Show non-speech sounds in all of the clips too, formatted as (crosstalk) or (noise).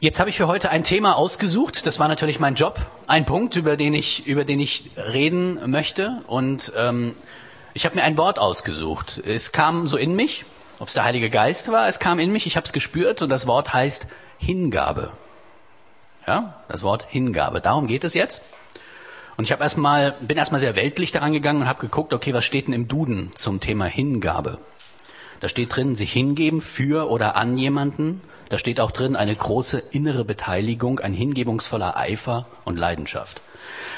Jetzt habe ich für heute ein Thema ausgesucht. Das war natürlich mein Job. Ein Punkt, über den ich, über den ich reden möchte. Und ähm, ich habe mir ein Wort ausgesucht. Es kam so in mich, ob es der Heilige Geist war, es kam in mich, ich habe es gespürt und das Wort heißt Hingabe. Ja, das Wort Hingabe. Darum geht es jetzt. Und ich habe erstmal, bin erstmal sehr weltlich daran gegangen und habe geguckt, okay, was steht denn im Duden zum Thema Hingabe? Da steht drin, sich hingeben für oder an jemanden. Da steht auch drin, eine große innere Beteiligung, ein hingebungsvoller Eifer und Leidenschaft.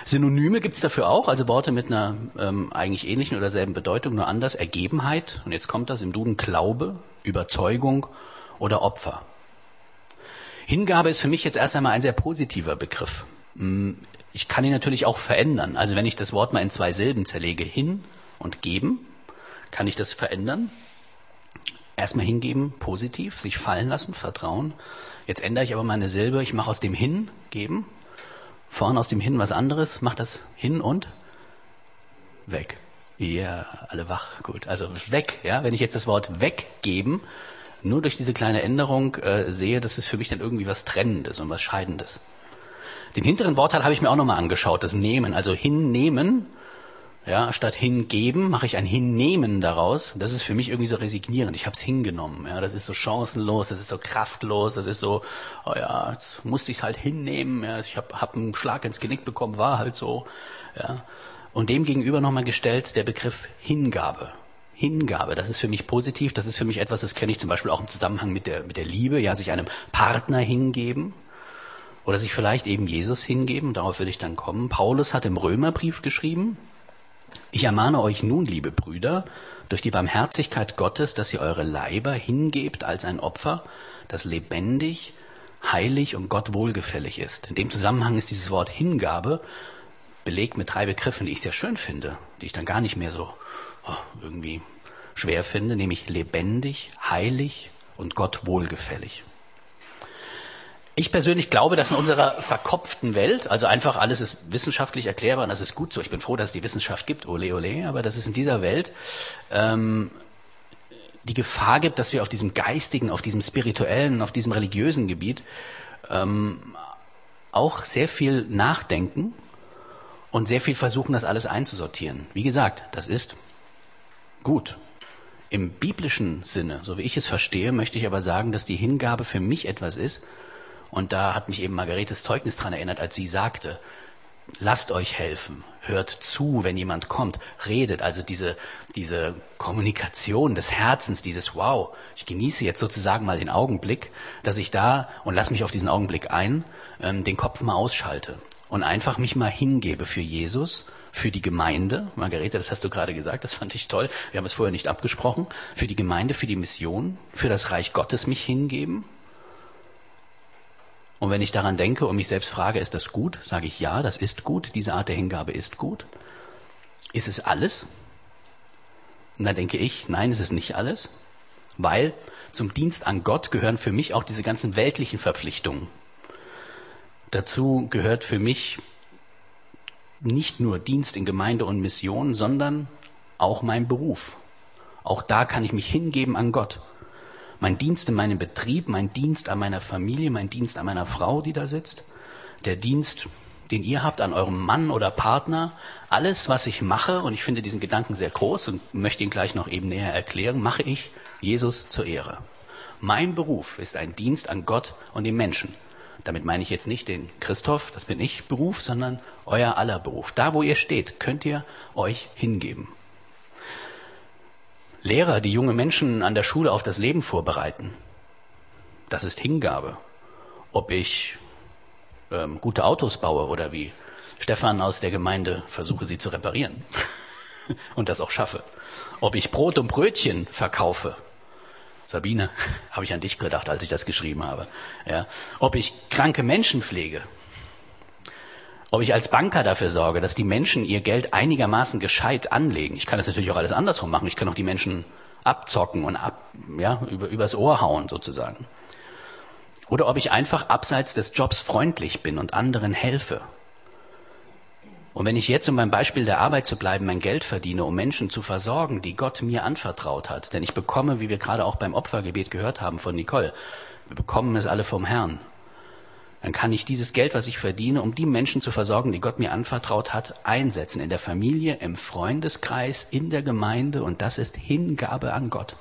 Synonyme gibt's dafür auch, also Worte mit einer ähm, eigentlich ähnlichen oder selben Bedeutung, nur anders. Ergebenheit, und jetzt kommt das im Duden Glaube, Überzeugung oder Opfer. Hingabe ist für mich jetzt erst einmal ein sehr positiver Begriff. Mm, ich kann ihn natürlich auch verändern. Also wenn ich das Wort mal in zwei Silben zerlege, hin und geben, kann ich das verändern. Erstmal hingeben, positiv, sich fallen lassen, vertrauen. Jetzt ändere ich aber meine Silbe. Ich mache aus dem Hingeben, vorne aus dem Hin was anderes, mache das hin und weg. Ja, alle wach, gut. Also weg, ja. Wenn ich jetzt das Wort weggeben nur durch diese kleine Änderung äh, sehe, das ist für mich dann irgendwie was Trennendes und was Scheidendes. Den hinteren Wortteil habe ich mir auch nochmal angeschaut, das Nehmen, also hinnehmen ja, statt hingeben mache ich ein Hinnehmen daraus. Das ist für mich irgendwie so resignierend. Ich habe es hingenommen. Ja, das ist so chancenlos, das ist so kraftlos, das ist so, oh ja, jetzt musste ich es halt hinnehmen. Ja, ich habe hab einen Schlag ins Genick bekommen, war halt so. Ja. Und dem gegenüber nochmal gestellt der Begriff Hingabe. Hingabe, das ist für mich positiv, das ist für mich etwas, das kenne ich zum Beispiel auch im Zusammenhang mit der, mit der Liebe, ja, sich einem Partner hingeben oder sich vielleicht eben Jesus hingeben, darauf würde ich dann kommen. Paulus hat im Römerbrief geschrieben, ich ermahne euch nun, liebe Brüder, durch die Barmherzigkeit Gottes, dass ihr eure Leiber hingebt als ein Opfer, das lebendig, heilig und Gott wohlgefällig ist. In dem Zusammenhang ist dieses Wort Hingabe belegt mit drei Begriffen, die ich sehr schön finde, die ich dann gar nicht mehr so oh, irgendwie schwer finde, nämlich lebendig, heilig und Gott wohlgefällig. Ich persönlich glaube, dass in unserer verkopften Welt, also einfach alles ist wissenschaftlich erklärbar und das ist gut so. Ich bin froh, dass es die Wissenschaft gibt, ole ole, aber dass es in dieser Welt ähm, die Gefahr gibt, dass wir auf diesem geistigen, auf diesem spirituellen, auf diesem religiösen Gebiet ähm, auch sehr viel nachdenken und sehr viel versuchen, das alles einzusortieren. Wie gesagt, das ist gut. Im biblischen Sinne, so wie ich es verstehe, möchte ich aber sagen, dass die Hingabe für mich etwas ist, und da hat mich eben Margaretes Zeugnis dran erinnert, als sie sagte, lasst euch helfen, hört zu, wenn jemand kommt, redet, also diese, diese Kommunikation des Herzens, dieses Wow, ich genieße jetzt sozusagen mal den Augenblick, dass ich da, und lass mich auf diesen Augenblick ein, ähm, den Kopf mal ausschalte und einfach mich mal hingebe für Jesus, für die Gemeinde, Margarete, das hast du gerade gesagt, das fand ich toll, wir haben es vorher nicht abgesprochen, für die Gemeinde, für die Mission, für das Reich Gottes mich hingeben, und wenn ich daran denke und mich selbst frage, ist das gut, sage ich ja, das ist gut, diese Art der Hingabe ist gut. Ist es alles? Und dann denke ich, nein, es ist nicht alles, weil zum Dienst an Gott gehören für mich auch diese ganzen weltlichen Verpflichtungen. Dazu gehört für mich nicht nur Dienst in Gemeinde und Mission, sondern auch mein Beruf. Auch da kann ich mich hingeben an Gott mein Dienst in meinem Betrieb, mein Dienst an meiner Familie, mein Dienst an meiner Frau, die da sitzt, der Dienst, den ihr habt an eurem Mann oder Partner, alles, was ich mache, und ich finde diesen Gedanken sehr groß und möchte ihn gleich noch eben näher erklären, mache ich Jesus zur Ehre. Mein Beruf ist ein Dienst an Gott und den Menschen. Damit meine ich jetzt nicht den Christoph, das bin ich, Beruf, sondern euer aller Beruf. Da, wo ihr steht, könnt ihr euch hingeben. Lehrer, die junge Menschen an der Schule auf das Leben vorbereiten, das ist Hingabe. Ob ich ähm, gute Autos baue oder wie Stefan aus der Gemeinde versuche, sie zu reparieren (laughs) und das auch schaffe. Ob ich Brot und Brötchen verkaufe. Sabine, (laughs) habe ich an dich gedacht, als ich das geschrieben habe. Ja. Ob ich kranke Menschen pflege ob ich als Banker dafür sorge, dass die Menschen ihr Geld einigermaßen gescheit anlegen. Ich kann das natürlich auch alles andersrum machen. Ich kann auch die Menschen abzocken und ab, ja, über, übers Ohr hauen sozusagen. Oder ob ich einfach abseits des Jobs freundlich bin und anderen helfe. Und wenn ich jetzt, um beim Beispiel der Arbeit zu bleiben, mein Geld verdiene, um Menschen zu versorgen, die Gott mir anvertraut hat, denn ich bekomme, wie wir gerade auch beim Opfergebet gehört haben von Nicole, wir bekommen es alle vom Herrn. Dann kann ich dieses Geld, was ich verdiene, um die Menschen zu versorgen, die Gott mir anvertraut hat, einsetzen. In der Familie, im Freundeskreis, in der Gemeinde. Und das ist Hingabe an Gott.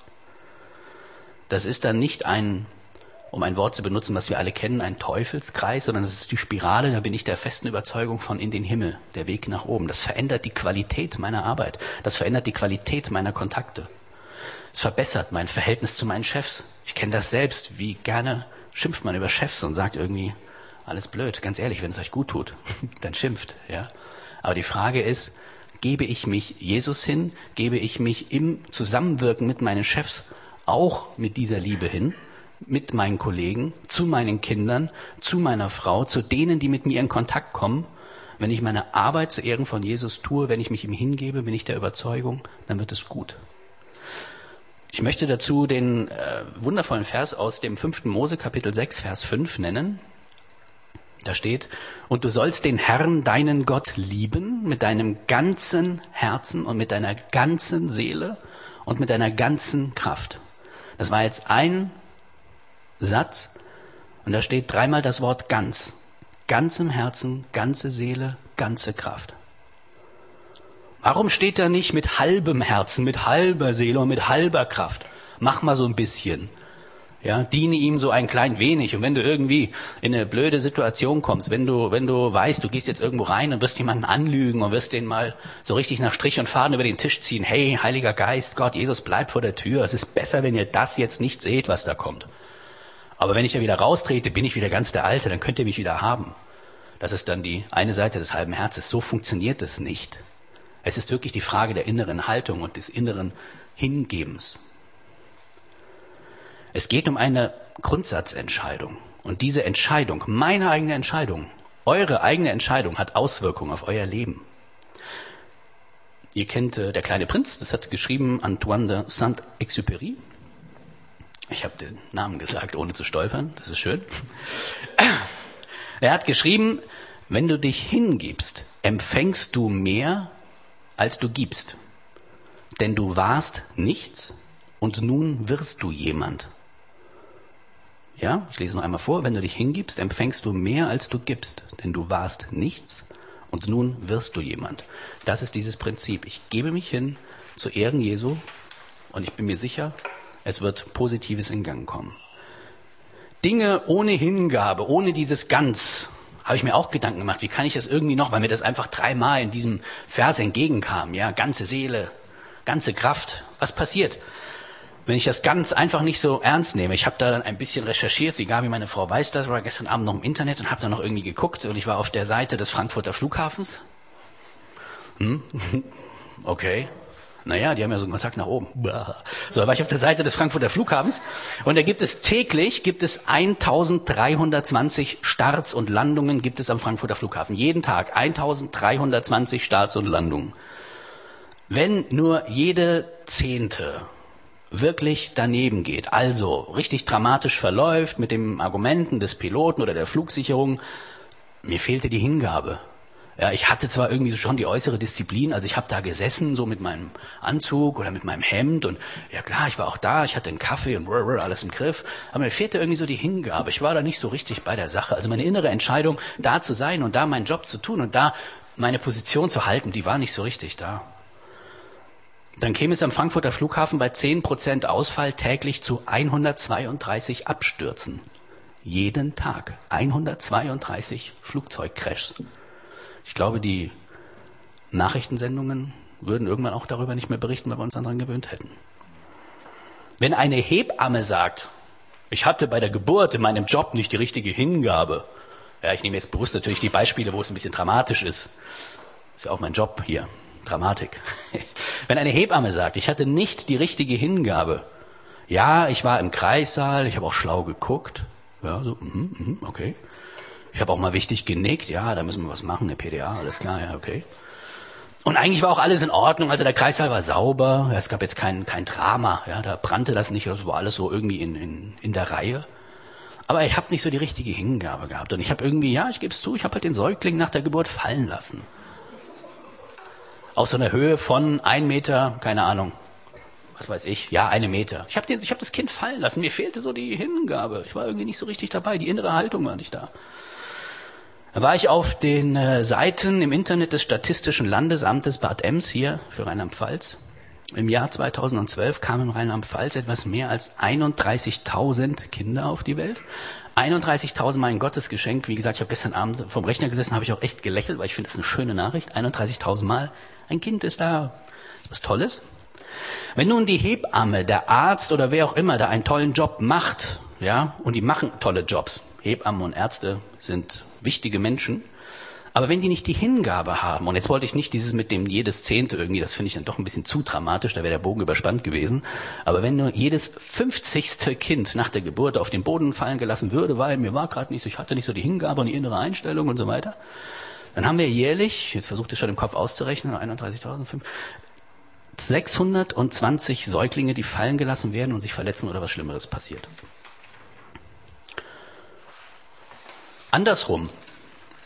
Das ist dann nicht ein, um ein Wort zu benutzen, was wir alle kennen, ein Teufelskreis, sondern das ist die Spirale, da bin ich der festen Überzeugung von in den Himmel, der Weg nach oben. Das verändert die Qualität meiner Arbeit. Das verändert die Qualität meiner Kontakte. Es verbessert mein Verhältnis zu meinen Chefs. Ich kenne das selbst, wie gerne schimpft man über Chefs und sagt irgendwie, alles blöd, ganz ehrlich, wenn es euch gut tut, (laughs) dann schimpft, ja. Aber die Frage ist, gebe ich mich Jesus hin, gebe ich mich im Zusammenwirken mit meinen Chefs auch mit dieser Liebe hin, mit meinen Kollegen, zu meinen Kindern, zu meiner Frau, zu denen, die mit mir in Kontakt kommen. Wenn ich meine Arbeit zu Ehren von Jesus tue, wenn ich mich ihm hingebe, bin ich der Überzeugung, dann wird es gut. Ich möchte dazu den äh, wundervollen Vers aus dem 5. Mose Kapitel 6, Vers 5 nennen. Da steht, und du sollst den Herrn, deinen Gott, lieben mit deinem ganzen Herzen und mit deiner ganzen Seele und mit deiner ganzen Kraft. Das war jetzt ein Satz und da steht dreimal das Wort ganz. Ganzem Herzen, ganze Seele, ganze Kraft. Warum steht da nicht mit halbem Herzen, mit halber Seele und mit halber Kraft? Mach mal so ein bisschen. Ja, diene ihm so ein klein wenig. Und wenn du irgendwie in eine blöde Situation kommst, wenn du, wenn du weißt, du gehst jetzt irgendwo rein und wirst jemanden anlügen und wirst den mal so richtig nach Strich und Faden über den Tisch ziehen. Hey, Heiliger Geist, Gott, Jesus bleibt vor der Tür. Es ist besser, wenn ihr das jetzt nicht seht, was da kommt. Aber wenn ich da wieder raustrete, bin ich wieder ganz der Alte, dann könnt ihr mich wieder haben. Das ist dann die eine Seite des halben Herzens. So funktioniert es nicht. Es ist wirklich die Frage der inneren Haltung und des inneren Hingebens. Es geht um eine Grundsatzentscheidung. Und diese Entscheidung, meine eigene Entscheidung, eure eigene Entscheidung hat Auswirkungen auf euer Leben. Ihr kennt äh, Der kleine Prinz, das hat geschrieben Antoine de Saint-Exupéry. Ich habe den Namen gesagt, ohne zu stolpern, das ist schön. (clears throat) Er hat geschrieben, wenn du dich hingibst, empfängst du mehr, als du gibst. Denn du warst nichts und nun wirst du jemand. Ja, ich lese noch einmal vor. Wenn du dich hingibst, empfängst du mehr, als du gibst. Denn du warst nichts und nun wirst du jemand. Das ist dieses Prinzip. Ich gebe mich hin zu Ehren Jesu und ich bin mir sicher, es wird Positives in Gang kommen. Dinge ohne Hingabe, ohne dieses Ganz, habe ich mir auch Gedanken gemacht, wie kann ich das irgendwie noch, weil mir das einfach dreimal in diesem Vers entgegenkam, ja, ganze Seele, ganze Kraft. Was passiert? Wenn ich das ganz einfach nicht so ernst nehme, ich habe da dann ein bisschen recherchiert, die Gabi, meine Frau, weiß das, war gestern Abend noch im Internet und habe da noch irgendwie geguckt und ich war auf der Seite des Frankfurter Flughafens. Hm? (laughs) Okay. Naja, die haben ja so einen Kontakt nach oben. So, da war ich auf der Seite des Frankfurter Flughafens und da gibt es täglich, gibt es 1320 Starts und Landungen gibt es am Frankfurter Flughafen. Jeden Tag 1320 Starts und Landungen. Wenn nur jede zehnte wirklich daneben geht, also richtig dramatisch verläuft mit den Argumenten des Piloten oder der Flugsicherung, mir fehlte die Hingabe. Ja, ich hatte zwar irgendwie schon die äußere Disziplin, also ich habe da gesessen, so mit meinem Anzug oder mit meinem Hemd und ja klar, ich war auch da, ich hatte einen Kaffee und alles im Griff, aber mir fehlte irgendwie so die Hingabe. Ich war da nicht so richtig bei der Sache. Also meine innere Entscheidung, da zu sein und da meinen Job zu tun und da meine Position zu halten, die war nicht so richtig da. Dann käme es am Frankfurter Flughafen bei 10% Ausfall täglich zu 132 Abstürzen. Jeden Tag 132 Flugzeugcrashs. Ich glaube, die Nachrichtensendungen würden irgendwann auch darüber nicht mehr berichten, weil wir uns daran gewöhnt hätten. Wenn eine Hebamme sagt, ich hatte bei der Geburt in meinem Job nicht die richtige Hingabe, ja, ich nehme jetzt bewusst natürlich die Beispiele, wo es ein bisschen dramatisch ist. Ist ja auch mein Job hier. Dramatik. (laughs) Wenn eine Hebamme sagt, ich hatte nicht die richtige Hingabe, ja, ich war im Kreissaal, ich habe auch schlau geguckt, ja, so, mm, mm, okay. Ich habe auch mal wichtig genickt, ja, da müssen wir was machen, eine PDA, alles klar, ja, okay. Und eigentlich war auch alles in Ordnung, also der Kreissaal war sauber, es gab jetzt kein, kein Drama, ja, da brannte das nicht, das war alles so irgendwie in, in, in der Reihe. Aber ich habe nicht so die richtige Hingabe gehabt und ich habe irgendwie, ja, ich gebe es zu, ich habe halt den Säugling nach der Geburt fallen lassen aus so einer Höhe von ein Meter, keine Ahnung, was weiß ich, ja, eine Meter. Ich habe hab das Kind fallen lassen. Mir fehlte so die Hingabe. Ich war irgendwie nicht so richtig dabei. Die innere Haltung war nicht da. Da war ich auf den äh, Seiten im Internet des Statistischen Landesamtes Bad Ems hier für Rheinland-Pfalz. Im Jahr 2012 kamen in Rheinland-Pfalz etwas mehr als 31.000 Kinder auf die Welt. 31.000 Mal ein Gottesgeschenk. Wie gesagt, ich habe gestern Abend vom Rechner gesessen, habe ich auch echt gelächelt, weil ich finde es eine schöne Nachricht. 31.000 Mal ein Kind ist da. Ist was Tolles. Wenn nun die Hebamme, der Arzt oder wer auch immer da einen tollen Job macht, ja, und die machen tolle Jobs. Hebammen und Ärzte sind wichtige Menschen. Aber wenn die nicht die Hingabe haben, und jetzt wollte ich nicht dieses mit dem jedes Zehnte irgendwie, das finde ich dann doch ein bisschen zu dramatisch, da wäre der Bogen überspannt gewesen. Aber wenn nur jedes fünfzigste Kind nach der Geburt auf den Boden fallen gelassen würde, weil mir war gerade nicht so, ich hatte nicht so die Hingabe und die innere Einstellung und so weiter, dann haben wir jährlich, jetzt versucht es schon im Kopf auszurechnen, 31.000, 620 Säuglinge, die fallen gelassen werden und sich verletzen oder was Schlimmeres passiert. Andersrum,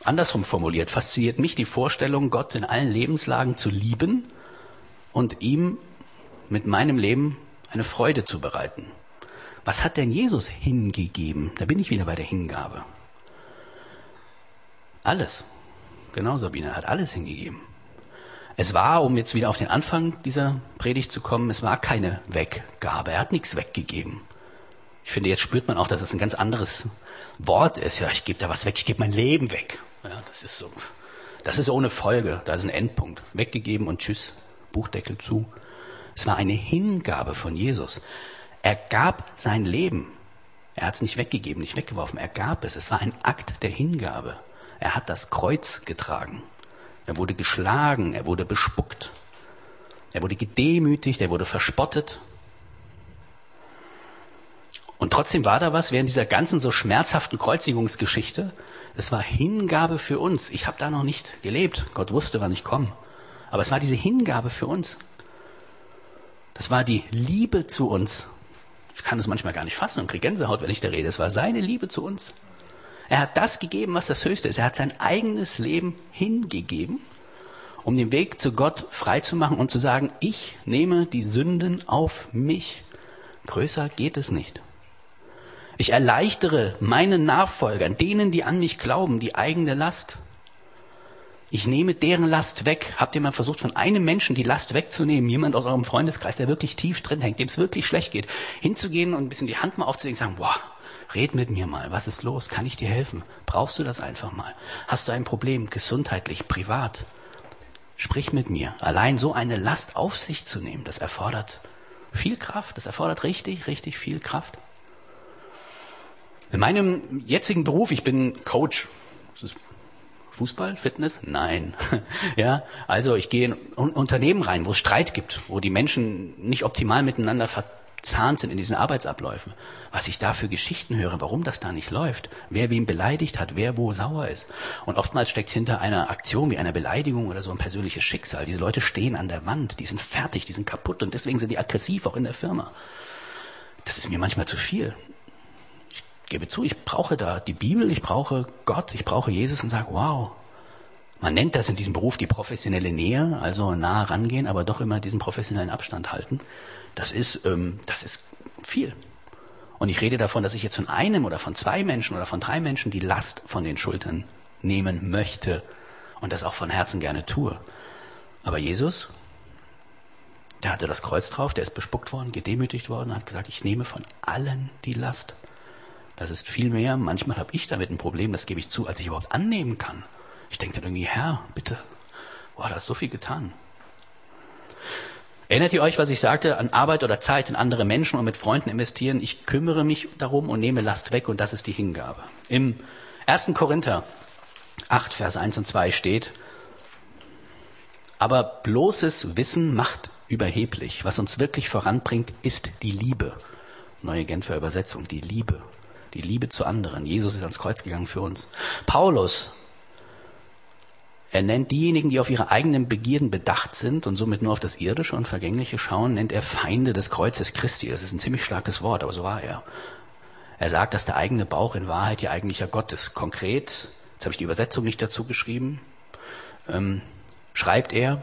andersrum formuliert, fasziniert mich die Vorstellung, Gott in allen Lebenslagen zu lieben und ihm mit meinem Leben eine Freude zu bereiten. Was hat denn Jesus hingegeben? Da bin ich wieder bei der Hingabe. Alles. Genau, Sabine, er hat alles hingegeben. Es war, um jetzt wieder auf den Anfang dieser Predigt zu kommen, es war keine Weggabe. Er hat nichts weggegeben. Ich finde, jetzt spürt man auch, dass es ein ganz anderes Wort ist. Ja, ich gebe da was weg, ich gebe mein Leben weg. Ja, das ist so. Das ist ohne Folge. Da ist ein Endpunkt. Weggegeben und tschüss. Buchdeckel zu. Es war eine Hingabe von Jesus. Er gab sein Leben. Er hat es nicht weggegeben, nicht weggeworfen. Er gab es. Es war ein Akt der Hingabe. Er hat das Kreuz getragen. Er wurde geschlagen, er wurde bespuckt. Er wurde gedemütigt, er wurde verspottet. Und trotzdem war da was während dieser ganzen so schmerzhaften Kreuzigungsgeschichte. Es war Hingabe für uns. Ich habe da noch nicht gelebt. Gott wusste, wann ich komme. Aber es war diese Hingabe für uns. Das war die Liebe zu uns. Ich kann es manchmal gar nicht fassen und kriege Gänsehaut, wenn ich da rede. Es war seine Liebe zu uns. Er hat das gegeben, was das Höchste ist. Er hat sein eigenes Leben hingegeben, um den Weg zu Gott freizumachen und zu sagen, ich nehme die Sünden auf mich. Größer geht es nicht. Ich erleichtere meinen Nachfolgern, denen, die an mich glauben, die eigene Last. Ich nehme deren Last weg. Habt ihr mal versucht, von einem Menschen die Last wegzunehmen? Jemand aus eurem Freundeskreis, der wirklich tief drin hängt, dem es wirklich schlecht geht, hinzugehen und ein bisschen die Hand mal aufzulegen und sagen, boah, Red mit mir mal. Was ist los? Kann ich dir helfen? Brauchst du das einfach mal? Hast du ein Problem, gesundheitlich, privat? Sprich mit mir. Allein so eine Last auf sich zu nehmen, das erfordert viel Kraft. Das erfordert richtig, richtig viel Kraft. In meinem jetzigen Beruf, ich bin Coach. Das ist Fußball, Fitness? Nein. (laughs) ja, also ich gehe in Unternehmen rein, wo es Streit gibt, wo die Menschen nicht optimal miteinander ver verzahnt sind in diesen Arbeitsabläufen. Was ich da für Geschichten höre, warum das da nicht läuft, wer wem beleidigt hat, wer wo sauer ist. Und oftmals steckt hinter einer Aktion wie einer Beleidigung oder so ein persönliches Schicksal. Diese Leute stehen an der Wand, die sind fertig, die sind kaputt und deswegen sind die aggressiv auch in der Firma. Das ist mir manchmal zu viel. Ich gebe zu, ich brauche da die Bibel, ich brauche Gott, ich brauche Jesus und sage, wow, man nennt das in diesem Beruf die professionelle Nähe, also nah rangehen, aber doch immer diesen professionellen Abstand halten. Das ist, ähm, das ist viel. Und ich rede davon, dass ich jetzt von einem oder von zwei Menschen oder von drei Menschen die Last von den Schultern nehmen möchte und das auch von Herzen gerne tue. Aber Jesus, der hatte das Kreuz drauf, der ist bespuckt worden, gedemütigt worden, hat gesagt, ich nehme von allen die Last. Das ist viel mehr. Manchmal habe ich damit ein Problem, das gebe ich zu, als ich überhaupt annehmen kann. Ich denke dann irgendwie, Herr, bitte, boah, da ist so viel getan. Erinnert ihr euch, was ich sagte, an Arbeit oder Zeit in andere Menschen und mit Freunden investieren? Ich kümmere mich darum und nehme Last weg und das ist die Hingabe. Im 1. Korinther 8, Vers 1 und 2 steht, aber bloßes Wissen macht überheblich. Was uns wirklich voranbringt, ist die Liebe. Neue Genfer Übersetzung, die Liebe. Die Liebe zu anderen. Jesus ist ans Kreuz gegangen für uns. Paulus er nennt diejenigen, die auf ihre eigenen Begierden bedacht sind und somit nur auf das Irdische und Vergängliche schauen, nennt er Feinde des Kreuzes Christi. Das ist ein ziemlich starkes Wort, aber so war er. Er sagt, dass der eigene Bauch in Wahrheit ihr eigentlicher Gott ist. Konkret, jetzt habe ich die Übersetzung nicht dazu geschrieben, ähm, schreibt er,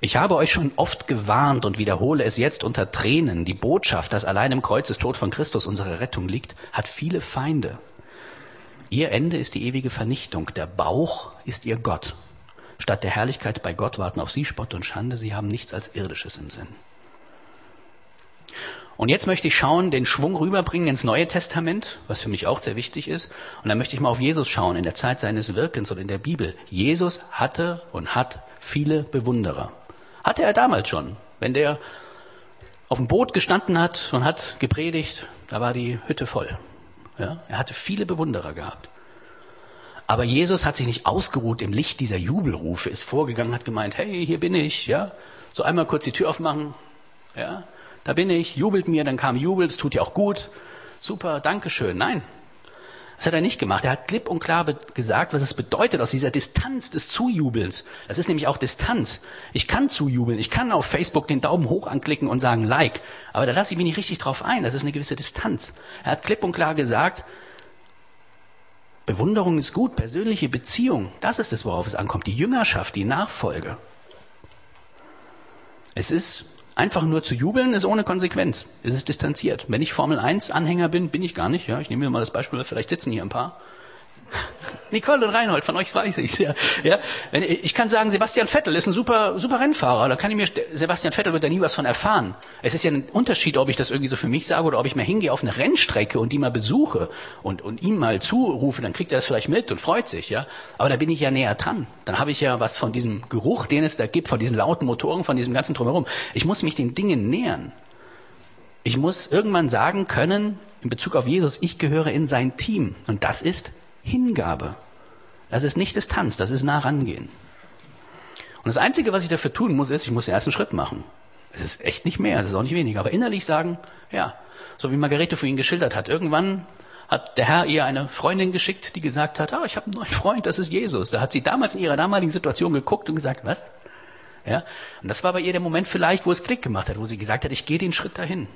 Ich habe euch schon oft gewarnt und wiederhole es jetzt unter Tränen. Die Botschaft, dass allein im Kreuzestod von Christus unsere Rettung liegt, hat viele Feinde. Ihr Ende ist die ewige Vernichtung. Der Bauch ist ihr Gott. Statt der Herrlichkeit bei Gott warten auf sie Spott und Schande. Sie haben nichts als Irdisches im Sinn. Und jetzt möchte ich schauen, den Schwung rüberbringen ins Neue Testament, was für mich auch sehr wichtig ist. Und dann möchte ich mal auf Jesus schauen, in der Zeit seines Wirkens und in der Bibel. Jesus hatte und hat viele Bewunderer. Hatte er damals schon. Wenn der auf dem Boot gestanden hat und hat gepredigt, da war die Hütte voll. Ja, er hatte viele Bewunderer gehabt. Aber Jesus hat sich nicht ausgeruht im Licht dieser Jubelrufe, ist vorgegangen, hat gemeint, hey, hier bin ich, ja. So einmal kurz die Tür aufmachen, ja. Da bin ich, jubelt mir, dann kam Jubel, es tut dir auch gut. Super, Dankeschön. Nein, das hat er nicht gemacht. Er hat klipp und klar gesagt, was es bedeutet aus dieser Distanz des Zujubelns. Das ist nämlich auch Distanz. Ich kann zujubeln. Ich kann auf Facebook den Daumen hoch anklicken und sagen Like. Aber da lasse ich mich nicht richtig drauf ein. Das ist eine gewisse Distanz. Er hat klipp und klar gesagt, Bewunderung ist gut, persönliche Beziehung, das ist es, worauf es ankommt. Die Jüngerschaft, die Nachfolge. Es ist Einfach nur zu jubeln ist ohne Konsequenz. Es ist distanziert. Wenn ich Formel 1 Anhänger bin, bin ich gar nicht. Ja, ich nehme mir mal das Beispiel, vielleicht sitzen hier ein paar. Nicole und Reinhold, von euch weiß ich's ja. ja. Ich kann sagen, Sebastian Vettel ist ein super, super Rennfahrer. Da kann ich mir, Sebastian Vettel wird da nie was von erfahren. Es ist ja ein Unterschied, ob ich das irgendwie so für mich sage oder ob ich mal hingehe auf eine Rennstrecke und die mal besuche und, und ihm mal zurufe, dann kriegt er das vielleicht mit und freut sich, ja. Aber da bin ich ja näher dran. Dann habe ich ja was von diesem Geruch, den es da gibt, von diesen lauten Motoren, von diesem ganzen Drumherum. Ich muss mich den Dingen nähern. Ich muss irgendwann sagen können, in Bezug auf Jesus, ich gehöre in sein Team. Und das ist Hingabe. Das ist nicht Distanz, das ist nah rangehen. Und das Einzige, was ich dafür tun muss, ist, ich muss den ersten Schritt machen. Es ist echt nicht mehr, das ist auch nicht weniger. Aber innerlich sagen, ja, so wie Margarete für ihn geschildert hat. Irgendwann hat der Herr ihr eine Freundin geschickt, die gesagt hat, ah, ich habe einen neuen Freund, das ist Jesus. Da hat sie damals in ihrer damaligen Situation geguckt und gesagt, was? Ja? Und das war bei ihr der Moment vielleicht, wo es Klick gemacht hat, wo sie gesagt hat, ich gehe den Schritt dahin.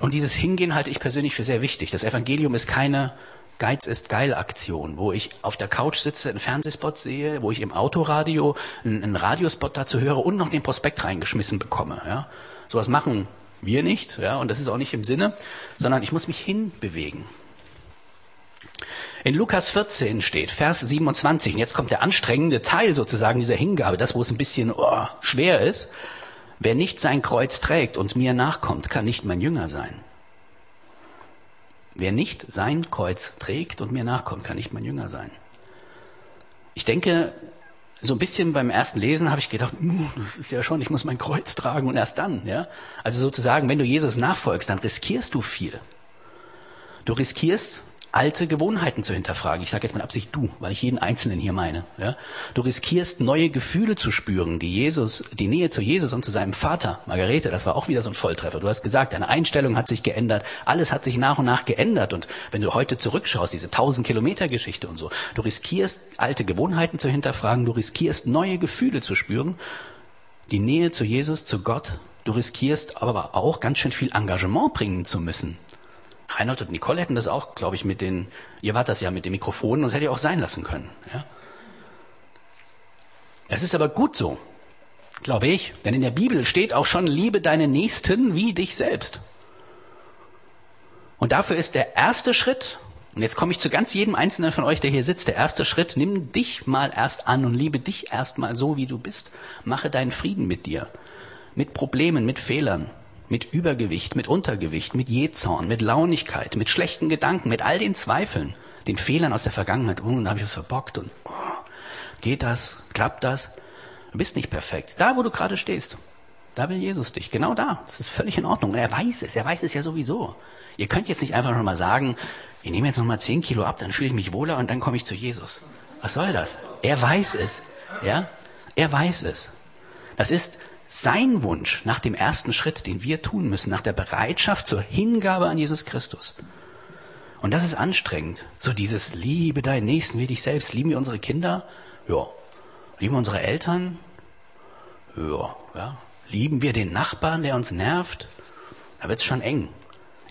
Und dieses Hingehen halte ich persönlich für sehr wichtig. Das Evangelium ist keine Geiz ist geil Aktion, wo ich auf der Couch sitze, einen Fernsehspot sehe, wo ich im Autoradio einen, Radiospot dazu höre und noch den Prospekt reingeschmissen bekomme. Ja? Sowas machen wir nicht, ja, und das ist auch nicht im Sinne, sondern ich muss mich hinbewegen. In Lukas 14 steht, Vers 27, und jetzt kommt der anstrengende Teil sozusagen dieser Hingabe, das, wo es ein bisschen oh, schwer ist. Wer nicht sein Kreuz trägt und mir nachkommt, kann nicht mein Jünger sein. Wer nicht sein Kreuz trägt und mir nachkommt, kann nicht mein Jünger sein. Ich denke, so ein bisschen beim ersten Lesen habe ich gedacht, das ist ja schon, ich muss mein Kreuz tragen und erst dann, ja. Also sozusagen, wenn du Jesus nachfolgst, dann riskierst du viel. Du riskierst alte Gewohnheiten zu hinterfragen. Ich sage jetzt mal Absicht du, weil ich jeden Einzelnen hier meine. Ja? Du riskierst neue Gefühle zu spüren, die Jesus, die Nähe zu Jesus und zu seinem Vater. Margarete, das war auch wieder so ein Volltreffer. Du hast gesagt, deine Einstellung hat sich geändert, alles hat sich nach und nach geändert. Und wenn du heute zurückschaust, diese tausend Kilometer Geschichte und so, du riskierst alte Gewohnheiten zu hinterfragen, du riskierst neue Gefühle zu spüren, die Nähe zu Jesus, zu Gott. Du riskierst aber auch ganz schön viel Engagement bringen zu müssen Reinhold und Nicole hätten das auch, glaube ich, mit den, ihr wart das ja mit den Mikrofonen, das hätte ihr auch sein lassen können. Ja? Es ist aber gut so, glaube ich, denn in der Bibel steht auch schon, liebe deine Nächsten wie dich selbst. Und dafür ist der erste Schritt, und jetzt komme ich zu ganz jedem Einzelnen von euch, der hier sitzt, der erste Schritt, nimm dich mal erst an und liebe dich erst mal so, wie du bist. Mache deinen Frieden mit dir, mit Problemen, mit Fehlern, mit Übergewicht, mit Untergewicht, mit Jezorn, mit Launigkeit, mit schlechten Gedanken, mit all den Zweifeln, den Fehlern aus der Vergangenheit. Oh, da habe ich was verbockt und oh, geht das? Klappt das? Du bist nicht perfekt. Da, wo du gerade stehst, da will Jesus dich. Genau da. Das ist völlig in Ordnung. Er weiß es. Er weiß es ja sowieso. Ihr könnt jetzt nicht einfach noch mal sagen, ich nehme jetzt noch mal zehn Kilo ab, dann fühle ich mich wohler und dann komme ich zu Jesus. Was soll das? Er weiß es. Ja? Er weiß es. Das ist sein Wunsch nach dem ersten Schritt, den wir tun müssen, nach der Bereitschaft zur Hingabe an Jesus Christus. Und das ist anstrengend. So dieses Liebe deinen Nächsten wie dich selbst. Lieben wir unsere Kinder? Ja. Lieben wir unsere Eltern? Ja. Lieben wir den Nachbarn, der uns nervt? Da wird's schon eng.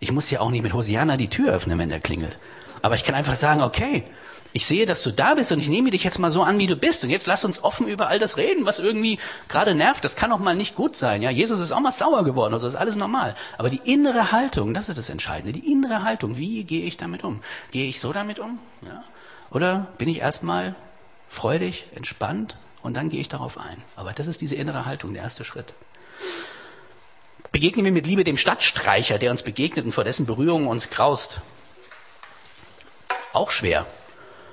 Ich muss ja auch nicht mit Hosiana die Tür öffnen, wenn der klingelt. Aber ich kann einfach sagen, okay, ich sehe, dass du da bist und ich nehme dich jetzt mal so an, wie du bist. Und jetzt lass uns offen über all das reden, was irgendwie gerade nervt. Das kann auch mal nicht gut sein. Ja, Jesus ist auch mal sauer geworden, also ist alles normal. Aber die innere Haltung, das ist das Entscheidende. Die innere Haltung, wie gehe ich damit um? Gehe ich so damit um? Ja? Oder bin ich erstmal freudig, entspannt und dann gehe ich darauf ein? Aber das ist diese innere Haltung, der erste Schritt. Begegnen wir mit Liebe dem Stadtstreicher, der uns begegnet und vor dessen Berührung uns graust. Auch schwer.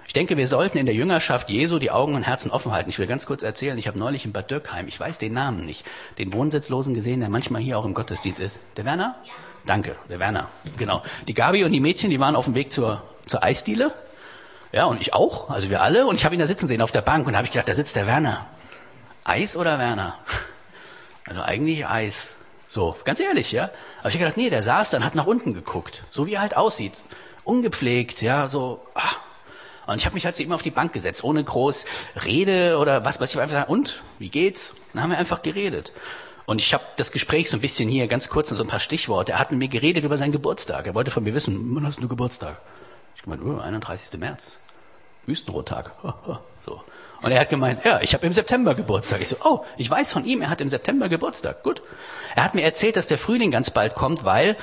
Ich denke, wir sollten in der Jüngerschaft Jesu die Augen und Herzen offen halten. Ich will ganz kurz erzählen, ich habe neulich in Bad Dürkheim, ich weiß den Namen nicht, den Wohnsitzlosen gesehen, der manchmal hier auch im Gottesdienst ist. Der Werner? Danke, der Werner. Genau. Die Gabi und die Mädchen, die waren auf dem Weg zur, zur Eisdiele. Ja, und ich auch, also wir alle. Und ich habe ihn da sitzen sehen auf der Bank und da habe ich gedacht, da sitzt der Werner. Eis oder Werner? (laughs) Also eigentlich Eis. So, ganz ehrlich, ja. Aber ich habe gedacht, nee, der saß dann, hat nach unten geguckt, so wie er halt aussieht. Ungepflegt, ja, so, ah, und ich habe mich halt so immer auf die Bank gesetzt, ohne groß Rede oder was, was ich einfach sagen, und, wie geht's? Dann haben wir einfach geredet. Und ich habe das Gespräch so ein bisschen hier, ganz kurz, so ein paar Stichworte. Er hat mit mir geredet über seinen Geburtstag. Er wollte von mir wissen, wann hast du Geburtstag? Ich gemeint, oh, 31. März. Wüstenrottag. (laughs) so. Und er hat gemeint, ja, ich habe im September Geburtstag. Ich so, oh, ich weiß von ihm, er hat im September Geburtstag. Gut. Er hat mir erzählt, dass der Frühling ganz bald kommt, weil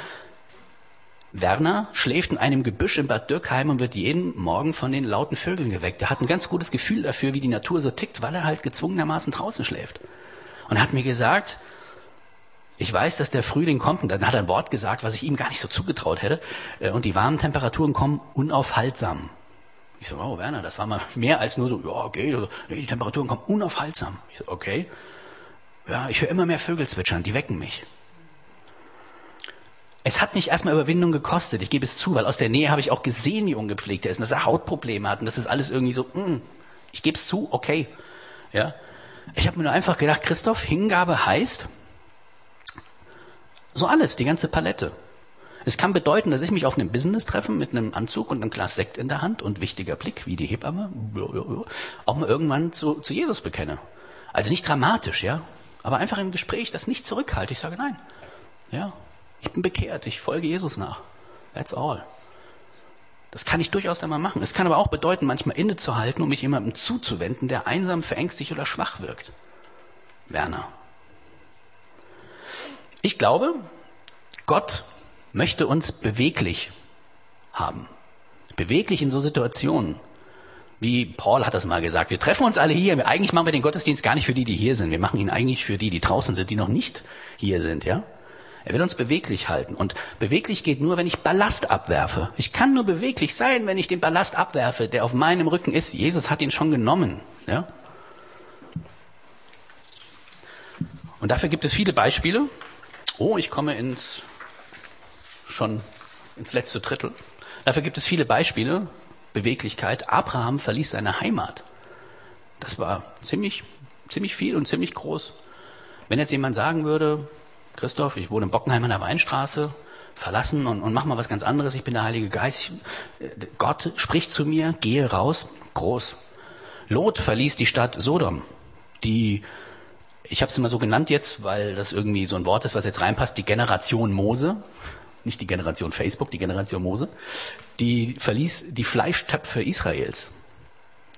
Werner schläft in einem Gebüsch in Bad Dürkheim und wird jeden Morgen von den lauten Vögeln geweckt. Er hat ein ganz gutes Gefühl dafür, wie die Natur so tickt, weil er halt gezwungenermaßen draußen schläft. Und er hat mir gesagt, ich weiß, dass der Frühling kommt. Und dann hat er ein Wort gesagt, was ich ihm gar nicht so zugetraut hätte. Äh, und die warmen Temperaturen kommen unaufhaltsam. Ich so, oh Werner, das war mal mehr als nur so, ja, geht. Oder, nee, die Temperaturen kommen unaufhaltsam. Ich so, okay. Ja, ich höre immer mehr Vögel zwitschern, die wecken mich. Es hat mich erstmal Überwindung gekostet, ich gebe es zu, weil aus der Nähe habe ich auch gesehen, wie ungepflegt er ist und dass er Hautprobleme hat und das ist alles irgendwie so, mm, ich gebe es zu, okay. Ja. Ich habe mir nur einfach gedacht, Christoph, Hingabe heißt so alles, die ganze Palette. Es kann bedeuten, dass ich mich auf einem Business treffen mit einem Anzug und einem Glas Sekt in der Hand und wichtiger Blick, wie die Hebamme, auch mal irgendwann zu, zu Jesus bekenne. Also nicht dramatisch, ja, aber einfach im Gespräch das nicht zurückhalte. Ich sage nein. Ja, ich bin bekehrt, ich folge Jesus nach. That's all. Das kann ich durchaus einmal machen. Es kann aber auch bedeuten, manchmal innezuhalten, um mich jemandem zuzuwenden, der einsam, verängstigt oder schwach wirkt. Werner. Ich glaube, Gott möchte uns beweglich haben. Beweglich in so Situationen. Wie Paul hat das mal gesagt. Wir treffen uns alle hier. Eigentlich machen wir den Gottesdienst gar nicht für die, die hier sind. Wir machen ihn eigentlich für die, die draußen sind, die noch nicht hier sind, ja? Er will uns beweglich halten. Und beweglich geht nur, wenn ich Ballast abwerfe. Ich kann nur beweglich sein, wenn ich den Ballast abwerfe, der auf meinem Rücken ist. Jesus hat ihn schon genommen. Ja? Und dafür gibt es viele Beispiele. Oh, ich komme ins, schon ins letzte Drittel. Dafür gibt es viele Beispiele. Beweglichkeit. Abraham verließ seine Heimat. Das war ziemlich, ziemlich viel und ziemlich groß. Wenn jetzt jemand sagen würde, Christoph, ich wohne in Bockenheim an der Weinstraße, verlassen und, und mach mal was ganz anderes. Ich bin der Heilige Geist. Gott spricht zu mir, gehe raus. Groß. Lot verließ die Stadt Sodom, die, ich habe es immer so genannt jetzt, weil das irgendwie so ein Wort ist, was jetzt reinpasst, die Generation Mose, nicht die Generation Facebook, die Generation Mose, die verließ die Fleischtöpfe Israels.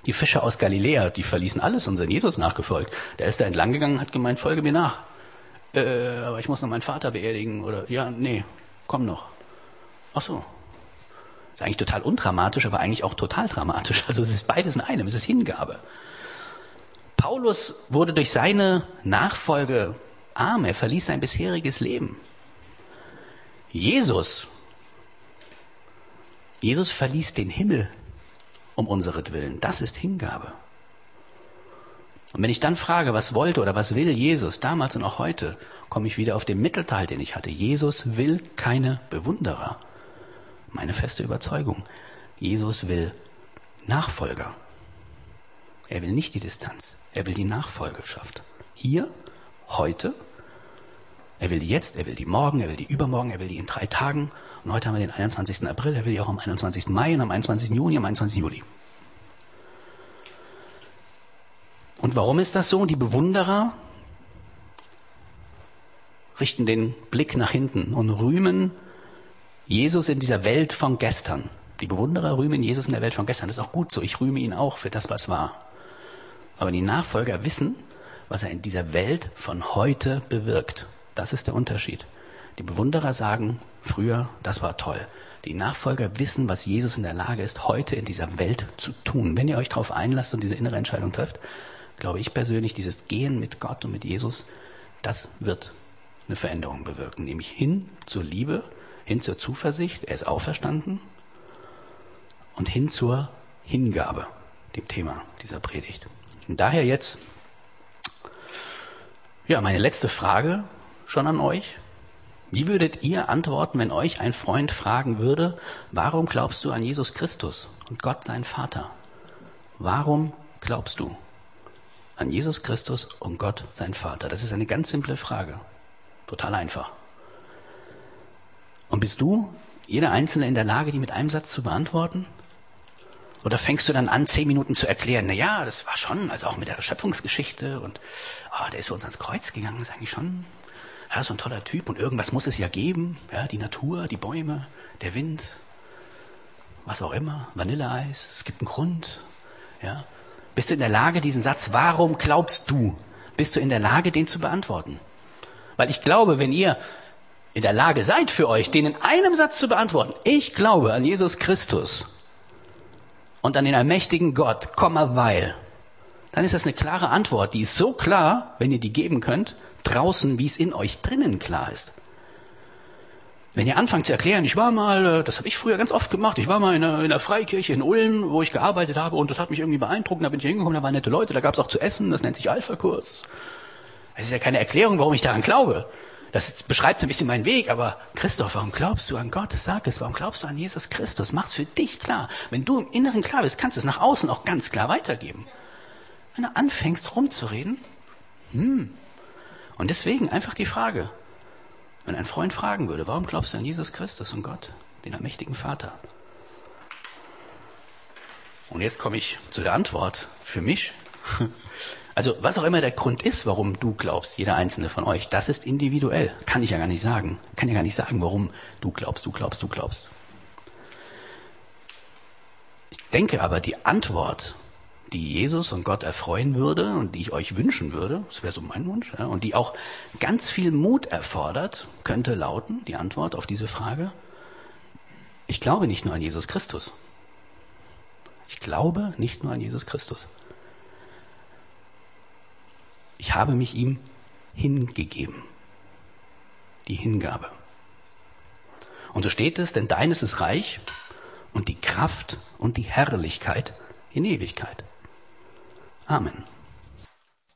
Die Fischer aus Galiläa, die verließen alles und sind Jesus nachgefolgt. Der ist da entlang gegangen, hat gemeint, folge mir nach äh, aber ich muss noch meinen Vater beerdigen oder ja, nee, komm noch. Ach so. Ist eigentlich total undramatisch, aber eigentlich auch total dramatisch. Also es ist beides in einem, es ist Hingabe. Paulus wurde durch seine Nachfolge arm, er verließ sein bisheriges Leben. Jesus, Jesus verließ den Himmel um unseretwillen. Das ist Hingabe. Und wenn ich dann frage, was wollte oder was will Jesus damals und auch heute, komme ich wieder auf den Mittelteil, den ich hatte. Jesus will keine Bewunderer. Meine feste Überzeugung. Jesus will Nachfolger. Er will nicht die Distanz. Er will die Nachfolgeschaft. Hier, heute. Er will die jetzt, er will die morgen, er will die übermorgen, er will die in drei Tagen. Und heute haben wir den 21. April, er will die auch am 21. Mai und am 21. Juni, am 21. Juli. Warum ist das so? Die Bewunderer richten den Blick nach hinten und rühmen Jesus in dieser Welt von gestern. Die Bewunderer rühmen Jesus in der Welt von gestern. Das ist auch gut so. Ich rühme ihn auch für das, was war. Aber die Nachfolger wissen, was er in dieser Welt von heute bewirkt. Das ist der Unterschied. Die Bewunderer sagen früher, das war toll. Die Nachfolger wissen, was Jesus in der Lage ist, heute in dieser Welt zu tun. Wenn ihr euch darauf einlasst und diese innere Entscheidung trefft, glaube ich persönlich, dieses Gehen mit Gott und mit Jesus, das wird eine Veränderung bewirken, nämlich hin zur Liebe, hin zur Zuversicht, er ist auferstanden und hin zur Hingabe, dem Thema dieser Predigt. Und daher jetzt, ja, meine letzte Frage schon an euch. Wie würdet ihr antworten, wenn euch ein Freund fragen würde, warum glaubst du an Jesus Christus und Gott sein Vater? Warum glaubst du an Jesus Christus und Gott sein Vater? Das ist eine ganz simple Frage. Total einfach. Und bist du, jeder Einzelne, in der Lage, die mit einem Satz zu beantworten? Oder fängst du dann an, zehn Minuten zu erklären, na ja, das war schon, also auch mit der Schöpfungsgeschichte und oh, der ist für uns ans Kreuz gegangen, ist eigentlich schon, ja, so ein toller Typ und irgendwas muss es ja geben, ja, die Natur, die Bäume, der Wind, was auch immer, Vanilleeis, es gibt einen Grund, ja. Bist du in der Lage, diesen Satz, warum glaubst du, bist du in der Lage, den zu beantworten? Weil ich glaube, wenn ihr in der Lage seid für euch, den in einem Satz zu beantworten, ich glaube an Jesus Christus und an den allmächtigen Gott, Komma, weil, dann ist das eine klare Antwort, die ist so klar, wenn ihr die geben könnt, draußen, wie es in euch drinnen klar ist. Wenn ihr anfangt zu erklären, ich war mal, äh, das habe ich früher ganz oft gemacht, ich war mal in einer, in einer Freikirche in Ulm, wo ich gearbeitet habe und das hat mich irgendwie beeindruckt, da bin ich hingekommen, da waren nette Leute, da gab es auch zu essen, das nennt sich Alpha-Kurs. Das ist ja keine Erklärung, warum ich daran glaube. Das beschreibt so ein bisschen meinen Weg, aber Christoph, warum glaubst du an Gott? Sag es, warum glaubst du an Jesus Christus? Mach's für dich klar. Wenn du im Inneren klar bist, kannst du es nach außen auch ganz klar weitergeben. Wenn du anfängst rumzureden, hm. Und deswegen einfach die Frage, wenn ein Freund fragen würde, warum glaubst du an Jesus Christus und Gott, den allmächtigen Vater? Und jetzt komme ich zu der Antwort für mich. (laughs) Also was auch immer der Grund ist, warum du glaubst, jeder einzelne von euch, das ist individuell. Kann ich ja gar nicht sagen. Kann ja gar nicht sagen, warum du glaubst, du glaubst, du glaubst. Ich denke aber, die Antwort, die Jesus und Gott erfreuen würde und die ich euch wünschen würde, das wäre so mein Wunsch, ja, und die auch ganz viel Mut erfordert, könnte lauten, die Antwort auf diese Frage, ich glaube nicht nur an Jesus Christus. Ich glaube nicht nur an Jesus Christus. Ich habe mich ihm hingegeben. Die Hingabe. Und so steht es, denn deines ist Reich und die Kraft und die Herrlichkeit in Ewigkeit. Amen.